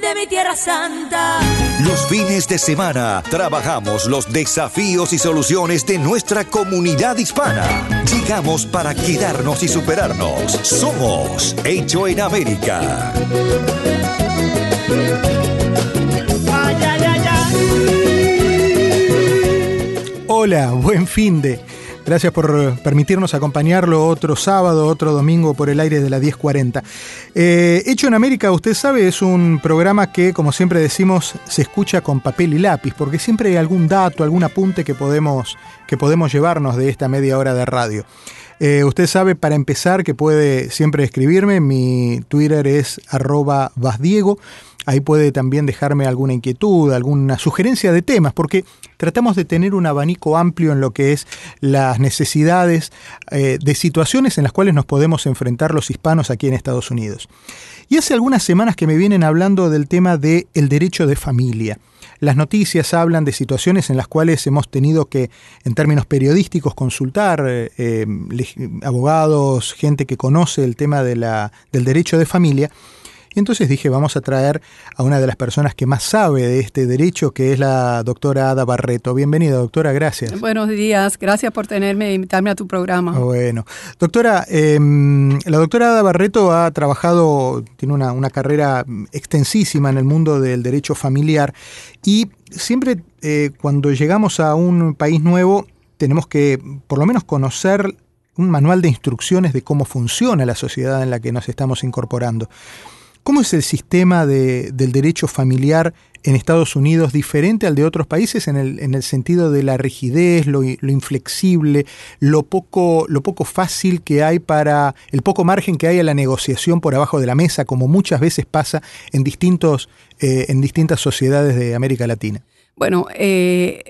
de mi tierra santa. Los fines de semana trabajamos los desafíos y soluciones de nuestra comunidad hispana. Llegamos para quedarnos y superarnos. Somos Hecho en América. Hola, buen fin de. Gracias por permitirnos acompañarlo otro sábado, otro domingo por el aire de la 1040. Eh, Hecho en América, usted sabe, es un programa que, como siempre decimos, se escucha con papel y lápiz, porque siempre hay algún dato, algún apunte que podemos, que podemos llevarnos de esta media hora de radio. Eh, usted sabe, para empezar, que puede siempre escribirme. Mi Twitter es arroba vasdiego. Ahí puede también dejarme alguna inquietud, alguna sugerencia de temas, porque tratamos de tener un abanico amplio en lo que es las necesidades eh, de situaciones en las cuales nos podemos enfrentar los hispanos aquí en Estados Unidos. Y hace algunas semanas que me vienen hablando del tema del el derecho de familia. Las noticias hablan de situaciones en las cuales hemos tenido que, en términos periodísticos, consultar eh, eh, abogados, gente que conoce el tema de la, del derecho de familia. Y entonces dije, vamos a traer a una de las personas que más sabe de este derecho, que es la doctora Ada Barreto. Bienvenida, doctora, gracias. Buenos días, gracias por tenerme e invitarme a tu programa. Bueno, doctora, eh, la doctora Ada Barreto ha trabajado, tiene una, una, carrera extensísima en el mundo del derecho familiar y siempre eh, cuando llegamos a un país nuevo tenemos que por lo menos conocer un manual de instrucciones de cómo funciona la sociedad en la que nos estamos incorporando. ¿Cómo es el sistema de, del derecho familiar en Estados Unidos diferente al de otros países en el, en el sentido de la rigidez, lo, lo, inflexible, lo poco, lo poco fácil que hay para, el poco margen que hay a la negociación por abajo de la mesa, como muchas veces pasa en, distintos, eh, en distintas sociedades de América Latina? Bueno, eh,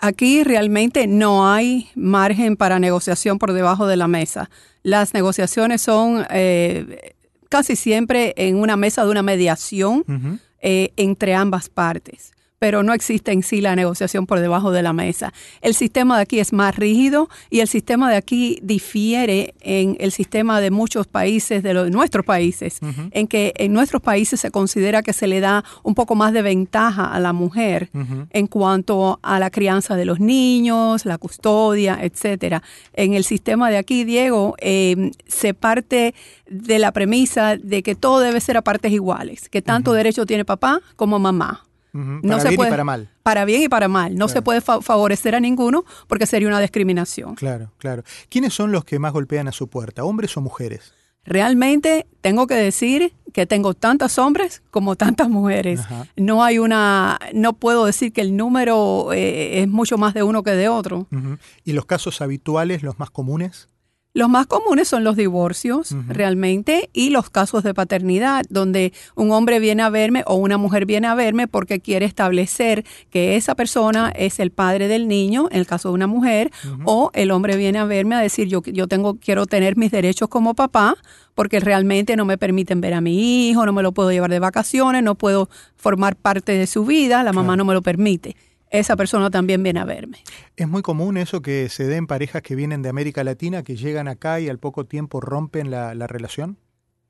Aquí realmente no hay margen para negociación por debajo de la mesa. Las negociaciones son eh, casi siempre en una mesa de una mediación uh -huh. eh, entre ambas partes pero no existe en sí la negociación por debajo de la mesa. El sistema de aquí es más rígido y el sistema de aquí difiere en el sistema de muchos países, de, los, de nuestros países, uh -huh. en que en nuestros países se considera que se le da un poco más de ventaja a la mujer uh -huh. en cuanto a la crianza de los niños, la custodia, etcétera. En el sistema de aquí, Diego, eh, se parte de la premisa de que todo debe ser a partes iguales, que tanto uh -huh. derecho tiene papá como mamá. Uh -huh. Para no bien puede, y para mal. Para bien y para mal. No claro. se puede fa favorecer a ninguno porque sería una discriminación. Claro, claro. ¿Quiénes son los que más golpean a su puerta, hombres o mujeres? Realmente tengo que decir que tengo tantos hombres como tantas mujeres. Ajá. No hay una, no puedo decir que el número eh, es mucho más de uno que de otro. Uh -huh. ¿Y los casos habituales, los más comunes? Los más comunes son los divorcios, uh -huh. realmente, y los casos de paternidad, donde un hombre viene a verme o una mujer viene a verme porque quiere establecer que esa persona es el padre del niño, en el caso de una mujer, uh -huh. o el hombre viene a verme a decir yo, yo tengo, quiero tener mis derechos como papá porque realmente no me permiten ver a mi hijo, no me lo puedo llevar de vacaciones, no puedo formar parte de su vida, la mamá claro. no me lo permite esa persona también viene a verme. ¿Es muy común eso que se den parejas que vienen de América Latina, que llegan acá y al poco tiempo rompen la, la relación?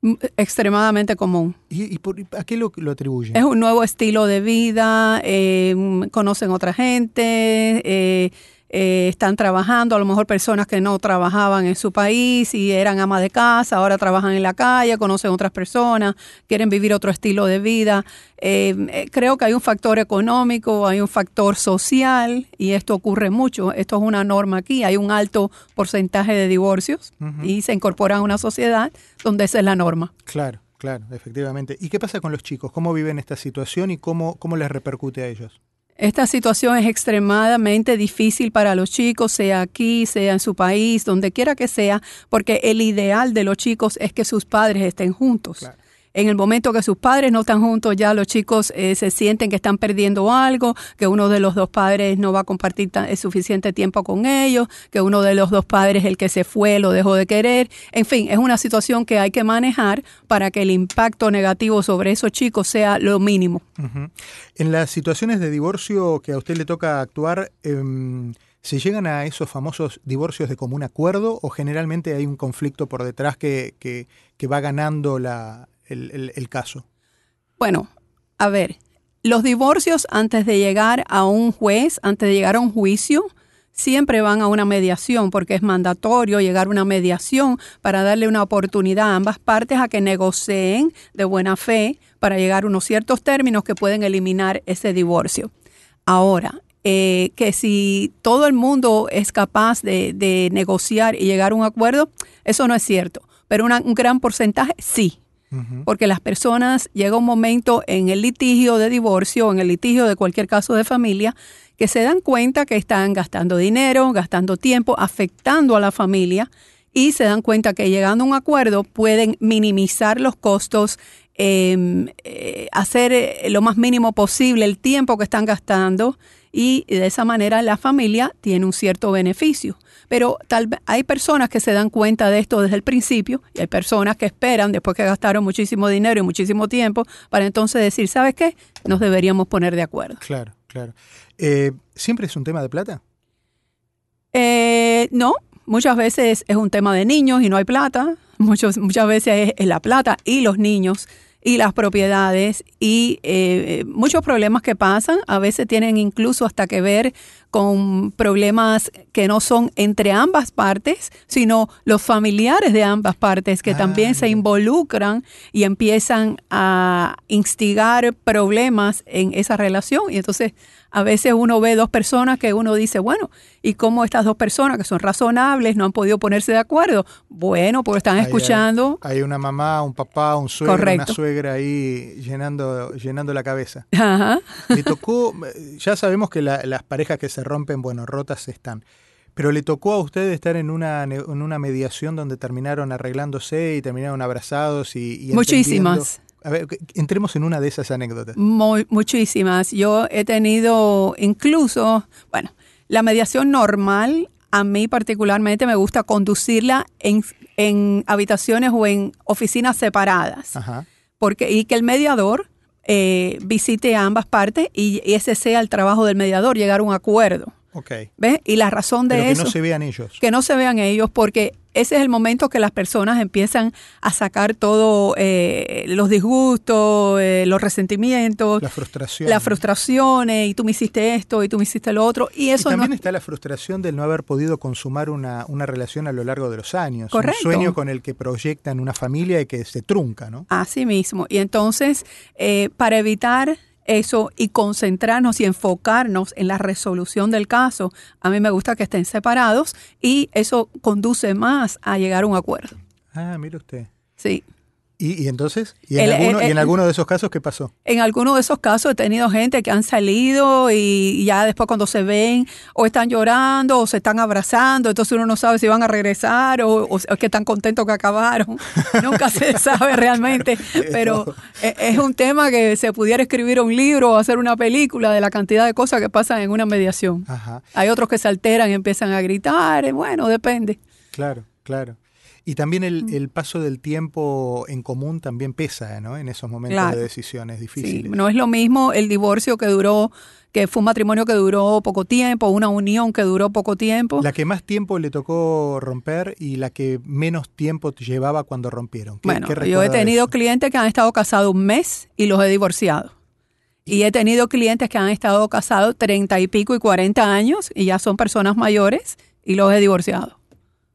Mm, extremadamente común. ¿Y, y por, a qué lo, lo, atribuyen? Es un nuevo estilo de vida, eh, conocen otra gente, eh, eh, están trabajando, a lo mejor personas que no trabajaban en su país y eran amas de casa, ahora trabajan en la calle, conocen otras personas, quieren vivir otro estilo de vida. Eh, creo que hay un factor económico, hay un factor social y esto ocurre mucho. Esto es una norma aquí, hay un alto porcentaje de divorcios uh -huh. y se incorpora a una sociedad donde esa es la norma. Claro. Claro, efectivamente. ¿Y qué pasa con los chicos? ¿Cómo viven esta situación y cómo, cómo les repercute a ellos? Esta situación es extremadamente difícil para los chicos, sea aquí, sea en su país, donde quiera que sea, porque el ideal de los chicos es que sus padres estén juntos. En el momento que sus padres no están juntos, ya los chicos eh, se sienten que están perdiendo algo, que uno de los dos padres no va a compartir suficiente tiempo con ellos, que uno de los dos padres, el que se fue, lo dejó de querer. En fin, es una situación que hay que manejar para que el impacto negativo sobre esos chicos sea lo mínimo. En las situaciones de divorcio que a usted le toca actuar, em, ¿Se llegan a esos famosos divorcios de común acuerdo o generalmente hay un conflicto por detrás que, que va ganando la, el, caso? Bueno, a ver, los divorcios antes de llegar a un juez, antes de llegar a un juicio, siempre van a una mediación porque es mandatorio llegar a una mediación para darle una oportunidad a ambas partes a que negocien de buena fe para llegar a unos ciertos términos que pueden eliminar ese divorcio. Ahora, eh, que si todo el mundo es capaz de, negociar y llegar a un acuerdo, eso no es cierto, pero un gran porcentaje sí porque las personas llega un momento en el litigio de divorcio, en el litigio de cualquier caso de familia, que se dan cuenta que están gastando dinero, gastando tiempo, afectando a la familia y se dan cuenta que llegando a un acuerdo pueden minimizar los costos, em, eh, hacer eh, lo más mínimo posible el tiempo que están gastando y de esa manera la familia tiene un cierto beneficio. Pero tal hay personas que se dan cuenta de esto desde el principio y hay personas que esperan después que gastaron muchísimo dinero y muchísimo tiempo para entonces decir, ¿sabes qué? Nos deberíamos poner de acuerdo. Claro, claro. Eh, ¿Siempre es un tema de plata? Eh, no, muchas veces es un tema de niños y no hay plata. Muchos, muchas veces es la plata y los niños y las propiedades y eh, muchos problemas que pasan. A veces tienen incluso hasta que ver con problemas que no son entre ambas partes, sino los familiares de ambas partes que también se involucran y empiezan a instigar problemas en esa relación. Y entonces a veces uno ve dos personas que uno dice, bueno, ¿y cómo estas dos personas que son razonables no han podido ponerse de acuerdo? Bueno, porque están escuchando. Hay, una mamá, un papá, un suegro, una suegra ahí llenando, llenando la cabeza. Ajá. Le tocó, ya sabemos que las parejas que se rompen, bueno, rotas están. Pero le tocó a usted estar en una, en una mediación donde terminaron arreglándose y terminaron abrazados y... y Muchísimas. A ver, entremos en una de esas anécdotas. muchísimas. Yo he tenido incluso, bueno, la mediación normal, a mí particularmente me gusta conducirla en, en habitaciones o en oficinas separadas. Porque, y que el mediador eh, visite a ambas partes y, ese sea el trabajo del mediador, llegar a un acuerdo. Okay. ¿Ves? Y la razón de Pero eso. Que no se vean ellos. Que no se vean ellos, porque ese es el momento que las personas empiezan a sacar todo eh, los disgustos, eh, los resentimientos, la frustración, las frustraciones, y tú me hiciste esto y tú me hiciste lo otro. Y eso también está la frustración del no haber podido consumar una, una, relación a lo largo de los años. Correcto. Un sueño con el que proyectan una familia y que se trunca, ¿no? Así mismo. Y entonces, eh, para evitar eso y concentrarnos y enfocarnos en la resolución del caso, a mí me gusta que estén separados y eso conduce más a llegar a un acuerdo. Ah, mire usted. Sí. ¿Y, entonces? ¿Y en, alguno, ¿Y en alguno de esos casos qué pasó? En alguno de esos casos he tenido gente que han salido y ya después cuando se ven o están llorando o se están abrazando, entonces uno no sabe si van a regresar o, o, que están contentos que acabaron. Nunca se sabe realmente, pero e, es un tema que se pudiera escribir un libro o hacer una película de la cantidad de cosas que pasan en una mediación. Hay otros que se alteran y empiezan a gritar, bueno, depende. Claro, claro. Y también el, el, paso del tiempo en común también pesa, ¿no? En esos momentos de decisiones difíciles. Sí, no es lo mismo el divorcio que duró, que fue un matrimonio que duró poco tiempo, una unión que duró poco tiempo. La que más tiempo le tocó romper y la que menos tiempo llevaba cuando rompieron. bueno, yo he tenido clientes que han estado casados un mes y los he divorciado. Y he tenido clientes que han estado casados treinta y pico y cuarenta años y ya son personas mayores y los he divorciado.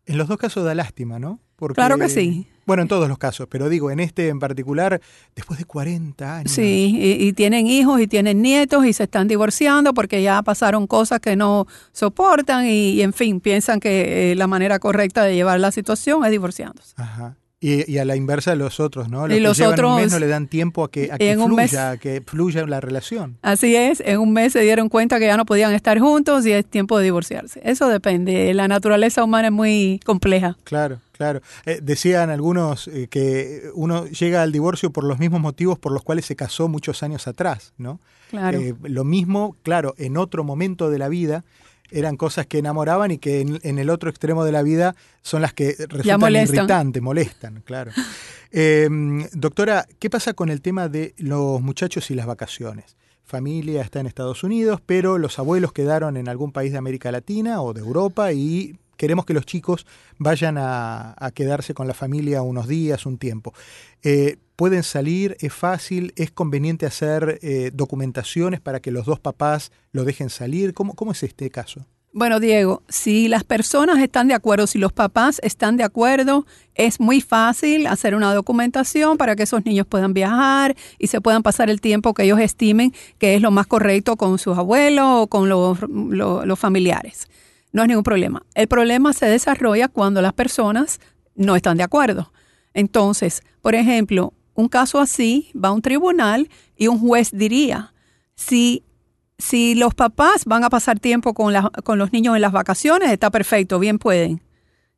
En los dos casos da lástima, ¿no? claro que sí. Bueno, en todos los casos, pero digo, en este en particular, después de 40 años. Sí, y, tienen hijos y tienen nietos y se están divorciando porque ya pasaron cosas que no soportan y, en fin, piensan que eh, la manera correcta de llevar la situación es divorciándose. Ajá. Y, a la inversa de los otros, ¿no? Los y los otros un mes no le dan tiempo a que, a que fluya, a que fluya la relación. Así es, en un mes se dieron cuenta que ya no podían estar juntos y es tiempo de divorciarse. Eso depende, la naturaleza humana es muy compleja. Claro, claro. Eh, decían algunos eh, que uno llega al divorcio por los mismos motivos por los cuales se casó muchos años atrás, ¿no? Claro. Eh, lo mismo, claro, en otro momento de la vida eran cosas que enamoraban y que en, el otro extremo de la vida son las que resultan molestan. irritantes, molestan, claro. Em, doctora, ¿qué pasa con el tema de los muchachos y las vacaciones? Familia está en Estados Unidos, pero los abuelos quedaron en algún país de América Latina o de Europa y queremos que los chicos vayan a, quedarse con la familia unos días, un tiempo. Eh, pueden salir, es fácil, es conveniente hacer eh, documentaciones para que los dos papás lo dejen salir. ¿Cómo, ¿Cómo es este caso? Bueno, Diego, si las personas están de acuerdo, si los papás están de acuerdo, es muy fácil hacer una documentación para que esos niños puedan viajar y se puedan pasar el tiempo que ellos estimen que es lo más correcto con sus abuelos o con los familiares. No es ningún problema. El problema se desarrolla cuando las personas no están de acuerdo. Entonces, por ejemplo, un caso así va a un tribunal y un juez diría, si, si los papás van a pasar tiempo con, con los niños en las vacaciones, está perfecto, bien pueden,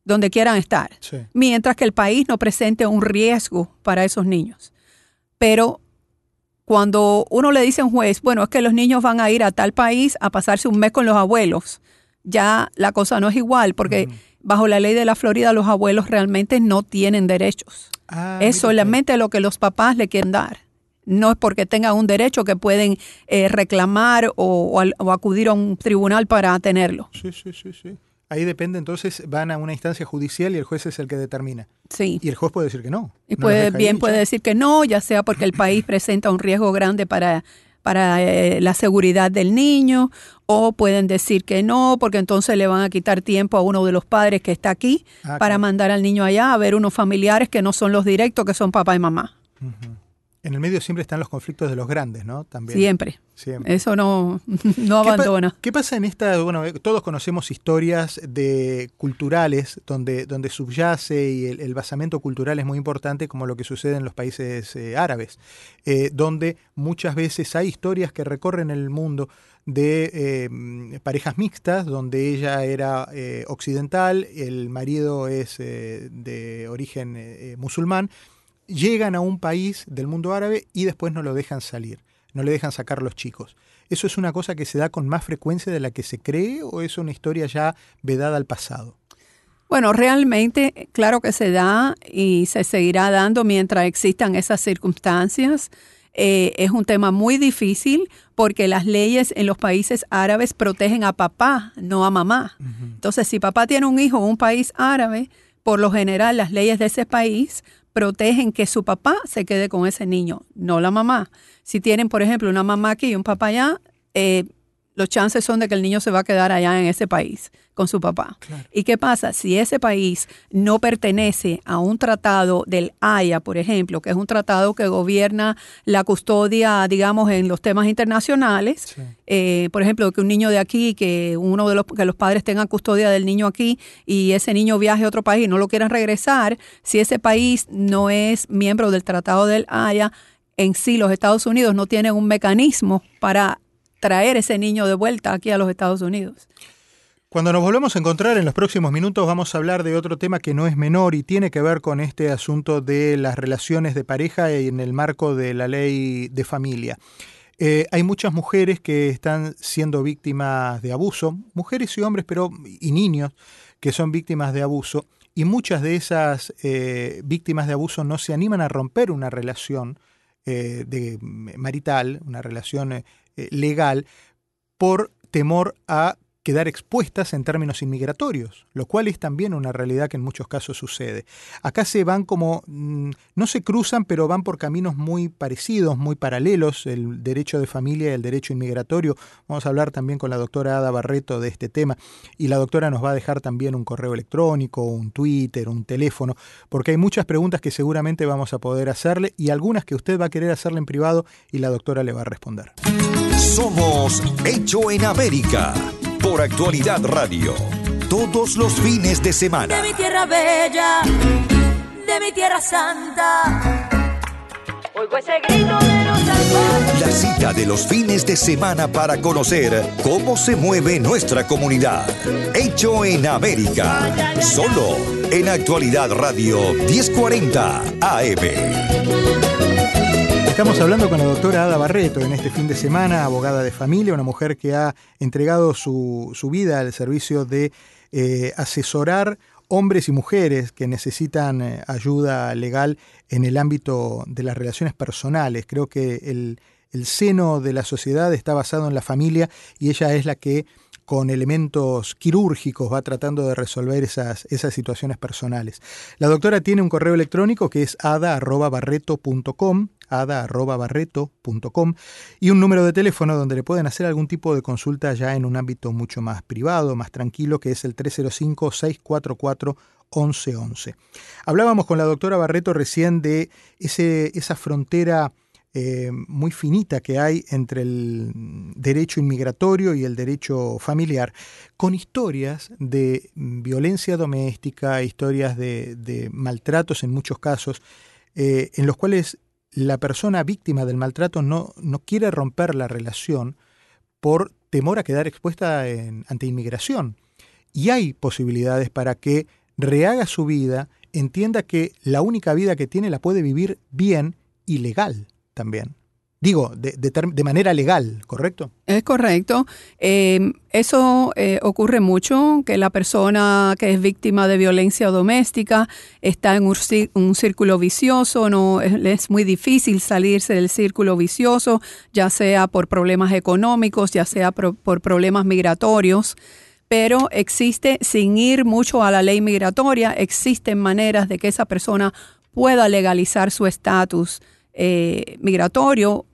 donde quieran estar, mientras que el país no presente un riesgo para esos niños. Pero cuando uno le dice a un juez, bueno, es que los niños van a ir a tal país a pasarse un mes con los abuelos, ya la cosa no es igual, porque bajo la ley de la Florida los abuelos realmente no tienen derechos. Ah, es solamente lo que los papás le quieren dar. No es porque tengan un derecho que pueden eh, reclamar o, acudir a un tribunal para tenerlo. Sí, sí, sí, sí. Ahí depende, entonces van a una instancia judicial y el juez es el que determina. Sí. Y el juez puede decir que no. Y puede, bien puede decir que no, ya sea porque el país presenta un riesgo grande para para eh, la seguridad del niño o pueden decir que no, porque entonces le van a quitar tiempo a uno de los padres que está aquí ah, para mandar al niño allá a ver unos familiares que no son los directos, que son papá y mamá. En el medio siempre están los conflictos de los grandes, ¿no? También. Siempre. Eso no, no abandona. ¿Qué pasa en esta? Bueno, eh, todos conocemos historias de culturales donde, donde subyace y el, basamento cultural es muy importante, como lo que sucede en los países eh, árabes, eh, donde muchas veces hay historias que recorren el mundo de parejas mixtas, donde ella era occidental, el marido es de origen musulmán llegan a un país del mundo árabe y después no lo dejan salir, no le dejan sacar los chicos. ¿Eso es una cosa que se da con más frecuencia de la que se cree o es una historia ya vedada al pasado? Bueno, realmente, claro que se da y se seguirá dando mientras existan esas circunstancias. Eh, es un tema muy difícil porque las leyes en los países árabes protegen a papá, no a mamá. Entonces, si papá tiene un hijo en un país árabe, por lo general las leyes de ese país protegen que su papá se quede con ese niño, no la mamá. Si tienen, por ejemplo, una mamá aquí y un papá allá, eh, los chances son de que el niño se va a quedar allá en ese país con su papá. ¿Y qué pasa? Si ese país no pertenece a un tratado del Haya, por ejemplo, que es un tratado que gobierna la custodia, digamos, en los temas internacionales, eh, por ejemplo, que un niño de aquí, que uno de los, que los padres tengan custodia del niño aquí y ese niño viaje a otro país y no lo quieran regresar, si ese país no es miembro del tratado del Haya, en sí los Estados Unidos no tienen un mecanismo para traer ese niño de vuelta aquí a los Estados Unidos. Cuando nos volvemos a encontrar en los próximos minutos vamos a hablar de otro tema que no es menor y tiene que ver con este asunto de las relaciones de pareja en el marco de la ley de familia. Eh, hay muchas mujeres que están siendo víctimas de abuso, mujeres y hombres, pero y niños que son víctimas de abuso, y muchas de esas eh, víctimas de abuso no se animan a romper una relación eh, de, marital, una relación legal por temor a quedar expuestas en términos inmigratorios, lo cual es también una realidad que en muchos casos sucede. Acá se van como, mm, no se cruzan, pero van por caminos muy parecidos, muy paralelos, el derecho de familia y el derecho inmigratorio. Vamos a hablar también con la doctora Ada Barreto de este tema y la doctora nos va a dejar también un correo electrónico, un Twitter, un teléfono, porque hay muchas preguntas que seguramente vamos a poder hacerle y algunas que usted va a querer hacerle en privado y la doctora le va a responder. Somos Hecho en América por Actualidad Radio. Todos los fines de semana. De mi tierra bella, de mi tierra santa. Oigo ese grito de los. La cita de los fines de semana para conocer cómo se mueve nuestra comunidad. Hecho en América. Solo en Actualidad Radio 1040 AM. Estamos hablando con la doctora Ada Barreto en este fin de semana, abogada de familia, una mujer que ha entregado su, su vida al servicio de eh, asesorar hombres y mujeres que necesitan eh, ayuda legal en el ámbito de las relaciones personales. Creo que el, el seno de la sociedad está basado en la familia y ella es la que con elementos quirúrgicos va tratando de resolver esas, esas situaciones personales. La doctora tiene un correo electrónico que es ada.barreto.com, ada.barreto.com y un número de teléfono donde le pueden hacer algún tipo de consulta ya en un ámbito mucho más privado, más tranquilo, que es el 305-644-1111. Hablábamos con la doctora Barreto recién de ese, esa frontera eh, muy finita que hay entre el derecho inmigratorio y el derecho familiar, con historias de violencia doméstica, historias de, maltratos en muchos casos, eh, en los cuales la persona víctima del maltrato no, no quiere romper la relación por temor a quedar expuesta en, ante inmigración. Y hay posibilidades para que rehaga su vida, entienda que la única vida que tiene la puede vivir bien y legal también. Digo, de, de, de manera legal, ¿correcto? Es correcto. Eh, eso eh, ocurre mucho, que la persona que es víctima de violencia doméstica está en un, un círculo vicioso, no es, muy difícil salirse del círculo vicioso, ya sea por problemas económicos, ya sea por problemas migratorios pero existe, sin ir mucho a la ley migratoria, existen maneras de que esa persona pueda legalizar su estatus eh, migratorio,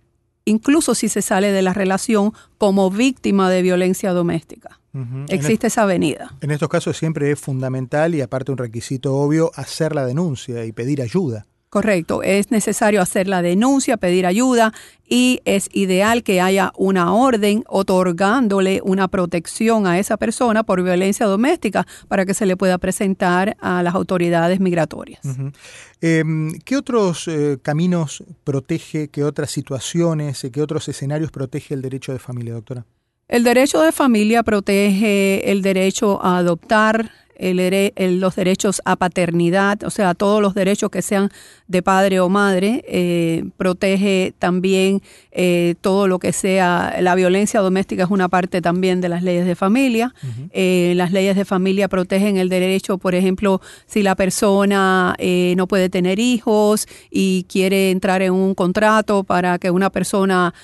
incluso si se sale de la relación como víctima de violencia doméstica. Uh -huh. Existe esa avenida. En estos casos siempre es fundamental y aparte un requisito obvio hacer la denuncia y pedir ayuda. Correcto, es necesario hacer la denuncia, pedir ayuda y es ideal que haya una orden otorgándole una protección a esa persona por violencia doméstica para que se le pueda presentar a las autoridades migratorias. Uh -huh. eh, ¿Qué otros eh, caminos protege, qué otras situaciones, qué otros escenarios protege el derecho de familia, doctora? El derecho de familia protege el derecho a adoptar, el, el, los derechos a paternidad, o sea, todos los derechos que sean de padre o madre, eh, protege también eh, todo lo que sea, la violencia doméstica es una parte también de las leyes de familia. Uh -huh. eh, las leyes de familia protegen el derecho, por ejemplo, si la persona eh, no puede tener hijos y quiere entrar en un contrato para que una persona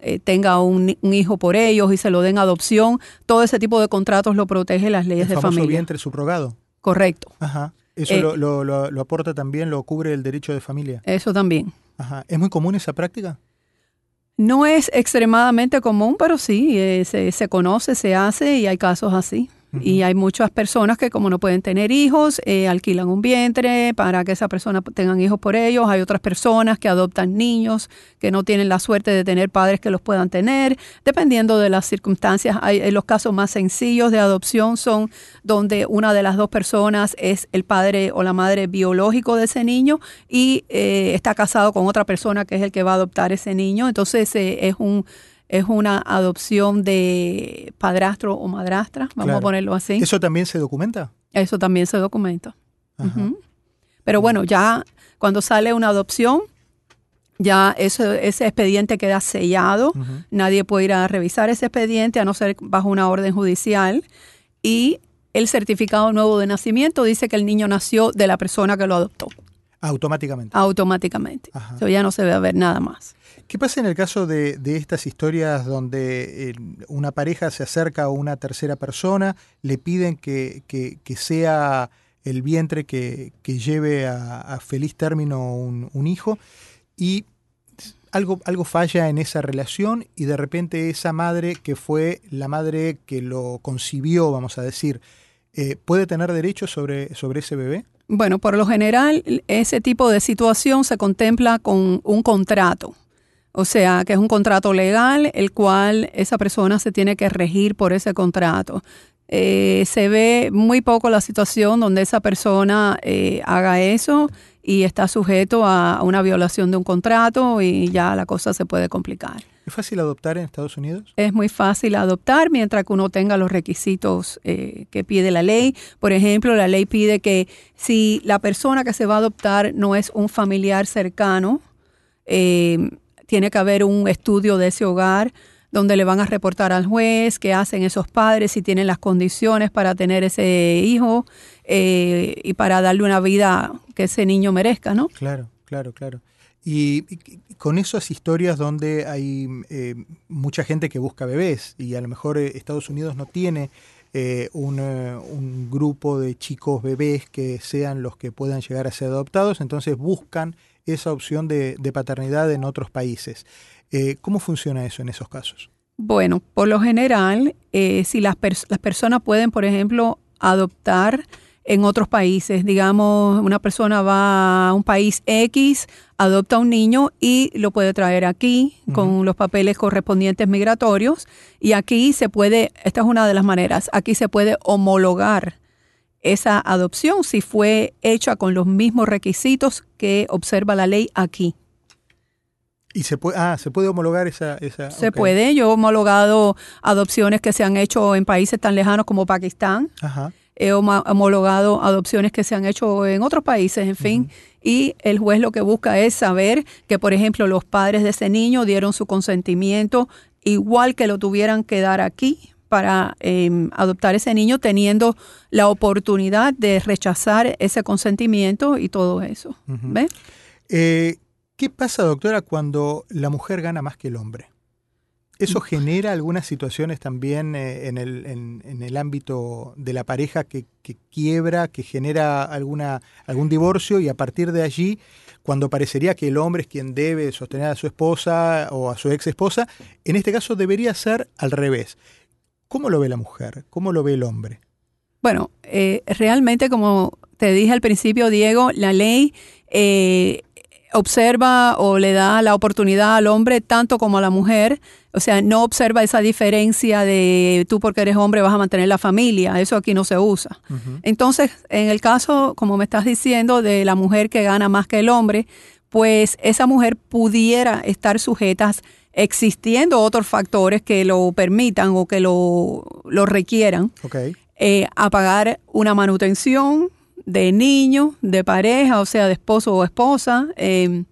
eh, tenga un, un, hijo por ellos y se lo den adopción, todo ese tipo de contratos lo protege las leyes el de familia. vientre subrogado. Correcto. Ajá. Eso eh, lo, lo, lo, lo, aporta también, lo cubre el derecho de familia. Eso también. Ajá. ¿Es muy común esa práctica? No es extremadamente común, pero sí, eh, se, se, conoce, se hace y hay casos así. Uh -huh. Y hay muchas personas que como no pueden tener hijos, eh, alquilan un vientre para que esa persona tengan hijos por ellos. Hay otras personas que adoptan niños que no tienen la suerte de tener padres que los puedan tener, dependiendo de las circunstancias. Hay, eh, los casos más sencillos de adopción son donde una de las dos personas es el padre o la madre biológico de ese niño y eh, está casado con otra persona que es el que va a adoptar ese niño. Entonces eh, es un es una adopción de padrastro o madrastra, vamos claro. a ponerlo así. ¿Eso también se documenta? Eso también se documenta. Uh -huh. Pero bueno, ya cuando sale una adopción, ya eso, ese expediente queda sellado, uh -huh. nadie puede ir a revisar ese expediente a no ser bajo una orden judicial y el certificado nuevo de nacimiento dice que el niño nació de la persona que lo adoptó. Automáticamente. Automáticamente. Eso ya no se ve ver nada más. ¿Qué pasa en el caso de, estas historias donde eh, una pareja se acerca a una tercera persona, le piden que, sea el vientre que, lleve a, feliz término un, hijo y algo, algo falla en esa relación y de repente esa madre que fue la madre que lo concibió, vamos a decir, eh, ¿puede tener derecho sobre, sobre ese bebé? Bueno, por lo general, ese tipo de situación se contempla con un contrato. O sea, que es un contrato legal, el cual esa persona se tiene que regir por ese contrato. Eh, se ve muy poco la situación donde esa persona eh, haga eso y está sujeto a una violación de un contrato y ya la cosa se puede complicar. ¿Es fácil adoptar en Estados Unidos? Es muy fácil adoptar mientras que uno tenga los requisitos eh, que pide la ley. Por ejemplo, la ley pide que si la persona que se va a adoptar no es un familiar cercano, tiene que haber un estudio de ese hogar donde le van a reportar al juez qué hacen esos padres, si tienen las condiciones para tener ese hijo eh, y para darle una vida que ese niño merezca, ¿no? Claro, claro, claro. Y, con esas historias donde hay eh, mucha gente que busca bebés y a lo mejor eh, Estados Unidos no tiene un, un, grupo de chicos bebés que sean los que puedan llegar a ser adoptados, entonces buscan esa opción de, paternidad en otros países. Eh, ¿Cómo funciona eso en esos casos? Bueno, por lo general, eh, si las, las personas pueden, por ejemplo, adoptar en otros países. Digamos, una persona va a un país X, adopta a un niño y lo puede traer aquí con los papeles correspondientes migratorios. Y aquí se puede, esta es una de las maneras, aquí se puede homologar esa adopción si fue hecha con los mismos requisitos que observa la ley aquí. ¿Y se puede, ah, se puede homologar esa? esa se puede. Yo he homologado adopciones que se han hecho en países tan lejanos como Pakistán. He homologado adopciones que se han hecho en otros países, en fin. Y el juez lo que busca es saber que, por ejemplo, los padres de ese niño dieron su consentimiento igual que lo tuvieran que dar aquí para em, adoptar ese niño teniendo la oportunidad de rechazar ese consentimiento y todo eso. Eh, ¿Qué pasa, doctora, cuando la mujer gana más que el hombre? ¿Eso genera algunas situaciones también eh, en, el, en, el, ámbito de la pareja que, que, quiebra, que genera alguna, algún divorcio y a partir de allí, cuando parecería que el hombre es quien debe sostener a su esposa o a su ex esposa, en este caso debería ser al revés. ¿Cómo lo ve la mujer? ¿Cómo lo ve el hombre? Bueno, eh, realmente, como te dije al principio, Diego, la ley eh, observa o le da la oportunidad al hombre tanto como a la mujer. O sea, no observa esa diferencia de tú porque eres hombre vas a mantener la familia. Eso aquí no se usa. Entonces, en el caso, como me estás diciendo, de la mujer que gana más que el hombre, pues esa mujer pudiera estar sujeta existiendo otros factores que lo permitan o que lo, requieran, eh, a pagar una manutención de niño, de pareja, o sea, de esposo o esposa. Em,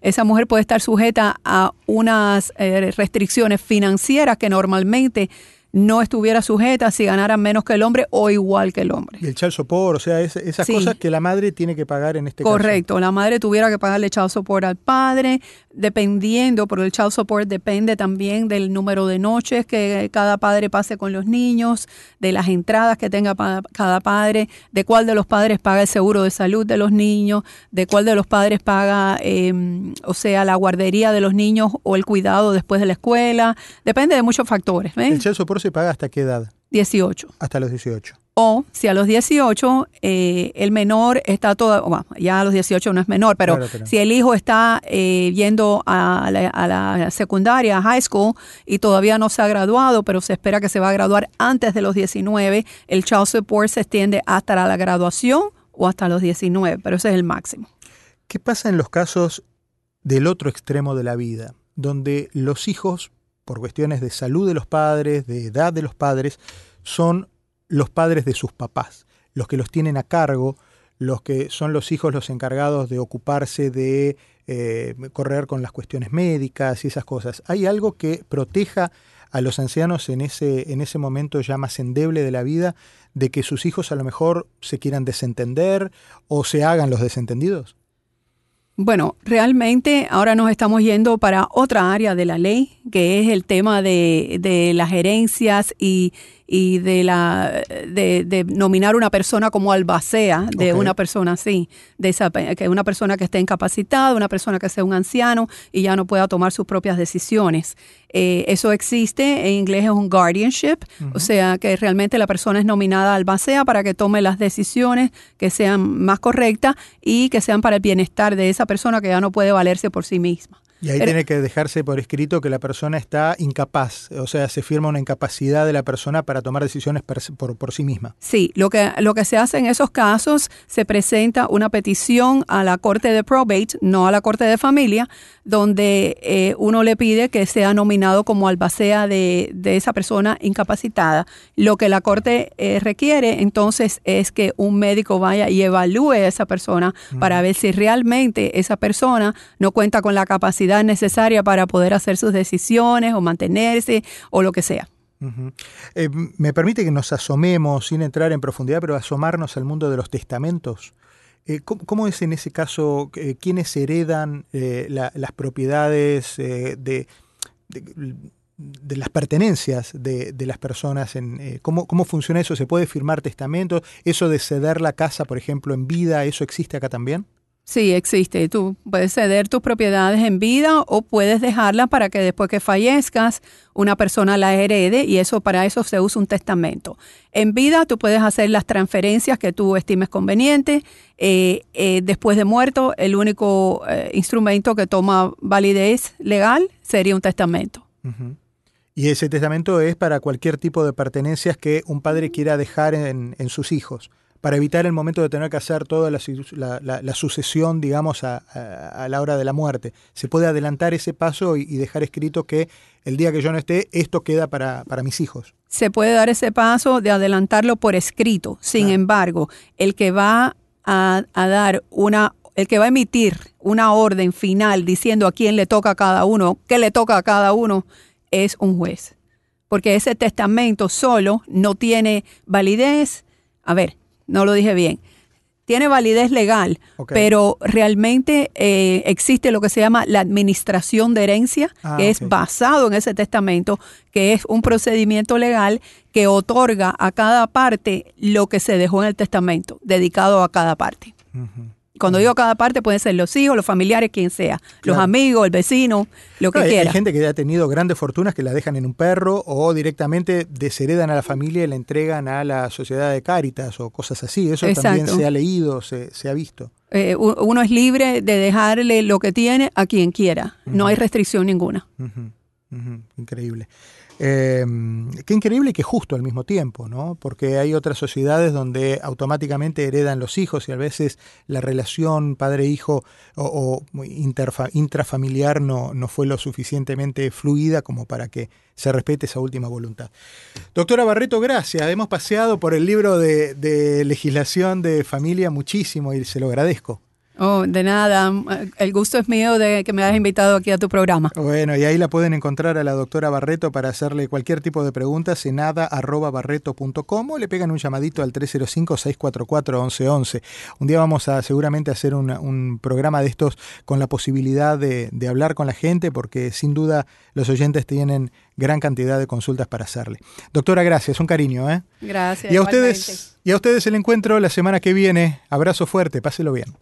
esa mujer puede estar sujeta a unas eh, restricciones financieras que normalmente no estuviera sujeta si ganara menos que el hombre o igual que el hombre. Y el child support, o sea, esas cosas que la madre tiene que pagar en este caso. Correcto, la madre tuviera que pagarle child support al padre, dependiendo, pero el child support depende también del número de noches que cada padre pase con los niños, de las entradas que tenga cada padre, de cuál de los padres paga el seguro de salud de los niños, de cuál de los padres paga, em, o sea, la guardería de los niños o el cuidado después de la escuela, depende de muchos factores. El child support se paga hasta qué edad? 18. Hasta los 18. O si a los 18 eh, el menor está todo, bueno, ya a los 18 no es menor, pero, si el hijo está eh, yendo a la, secundaria, high school, y todavía no se ha graduado, pero se espera que se va a graduar antes de los 19, el child support se extiende hasta la graduación o hasta los 19, pero ese es el máximo. ¿Qué pasa en los casos del otro extremo de la vida, donde los hijos por cuestiones de salud de los padres, de edad de los padres, son los padres de sus papás, los que los tienen a cargo, los que son los hijos los encargados de ocuparse de eh, correr con las cuestiones médicas y esas cosas. ¿Hay algo que proteja a los ancianos en ese, en ese momento ya más endeble de la vida de que sus hijos a lo mejor se quieran desentender o se hagan los desentendidos? Bueno, realmente ahora nos estamos yendo para otra área de la ley, que es el tema de, de las herencias y, y de la de, de, nominar una persona como albacea de una persona así, de esa que una persona que esté incapacitada, una persona que sea un anciano y ya no pueda tomar sus propias decisiones. Eh, eso existe, en inglés es un guardianship, o sea que realmente la persona es nominada albacea para que tome las decisiones que sean más correctas y que sean para el bienestar de esa persona que ya no puede valerse por sí misma. Y ahí tiene que dejarse por escrito que la persona está incapaz, o sea, se firma una incapacidad de la persona para tomar decisiones por, por, sí misma. Sí, lo que, lo que se hace en esos casos, se presenta una petición a la Corte de Probate, no a la Corte de Familia, donde eh, uno le pide que sea nominado como albacea de, de esa persona incapacitada. Lo que la Corte eh, requiere entonces es que un médico vaya y evalúe a esa persona para ver si realmente esa persona no cuenta con la capacidad necesaria para poder hacer sus decisiones o mantenerse o lo que sea. Eh, me permite que nos asomemos, sin entrar en profundidad, pero asomarnos al mundo de los testamentos. Eh, ¿cómo, es en ese caso, eh, quiénes heredan las propiedades de, de, las pertenencias de, las personas? En, ¿cómo, ¿Cómo funciona eso? ¿Se puede firmar testamentos? ¿Eso de ceder la casa, por ejemplo, en vida, eso existe acá también? Sí, existe. Tú puedes ceder tus propiedades en vida o puedes dejarlas para que después que fallezcas una persona la herede y eso para eso se usa un testamento. En vida tú puedes hacer las transferencias que tú estimes conveniente. Eh, eh, después de muerto, el único eh, instrumento que toma validez legal sería un testamento. Y ese testamento es para cualquier tipo de pertenencias que un padre quiera dejar en sus hijos para evitar el momento de tener que hacer toda la, sucesión, digamos, a, la hora de la muerte. Se puede adelantar ese paso y, dejar escrito que el día que yo no esté, esto queda para, mis hijos. Se puede dar ese paso de adelantarlo por escrito. Sin embargo, el que va a, dar una el que va a emitir una orden final diciendo a quién le toca a cada uno, qué le toca a cada uno, es un juez. Porque ese testamento solo no tiene validez. A ver, no lo dije bien. Tiene validez legal, pero realmente eh, existe lo que se llama la administración de herencia, ah, que es basado en ese testamento, que es un procedimiento legal que otorga a cada parte lo que se dejó en el testamento, dedicado a cada parte. Cuando digo cada parte, pueden ser los hijos, los familiares, quien sea, los amigos, el vecino, lo que quiera. Hay gente que ha tenido grandes fortunas que la dejan en un perro o directamente desheredan a la familia y la entregan a la sociedad de Cáritas o cosas así. Eso también se ha leído, se, ha visto. Eh, uno es libre de dejarle lo que tiene a quien quiera. No hay restricción ninguna. Increíble. Eh, qué increíble y qué justo al mismo tiempo, ¿no? Porque hay otras sociedades donde automáticamente heredan los hijos y a veces la relación padre-hijo o, intrafamiliar no, no fue lo suficientemente fluida como para que se respete esa última voluntad. Doctora Barreto, gracias. Hemos paseado por el libro de legislación de familia muchísimo y se lo agradezco. Oh, de nada. El gusto es mío de que me hayas invitado aquí a tu programa. Bueno, y ahí la pueden encontrar a la doctora Barreto para hacerle cualquier tipo de preguntas en nada.barreto.com o le pegan un llamadito al 305-644-1111. Un día vamos a seguramente hacer un programa de estos con la posibilidad de, de hablar con la gente porque sin duda los oyentes tienen gran cantidad de consultas para hacerle. Doctora, gracias, un cariño. ¿eh? Gracias. Y a, ustedes, y a ustedes el encuentro la semana que viene. Abrazo fuerte, páselo bien.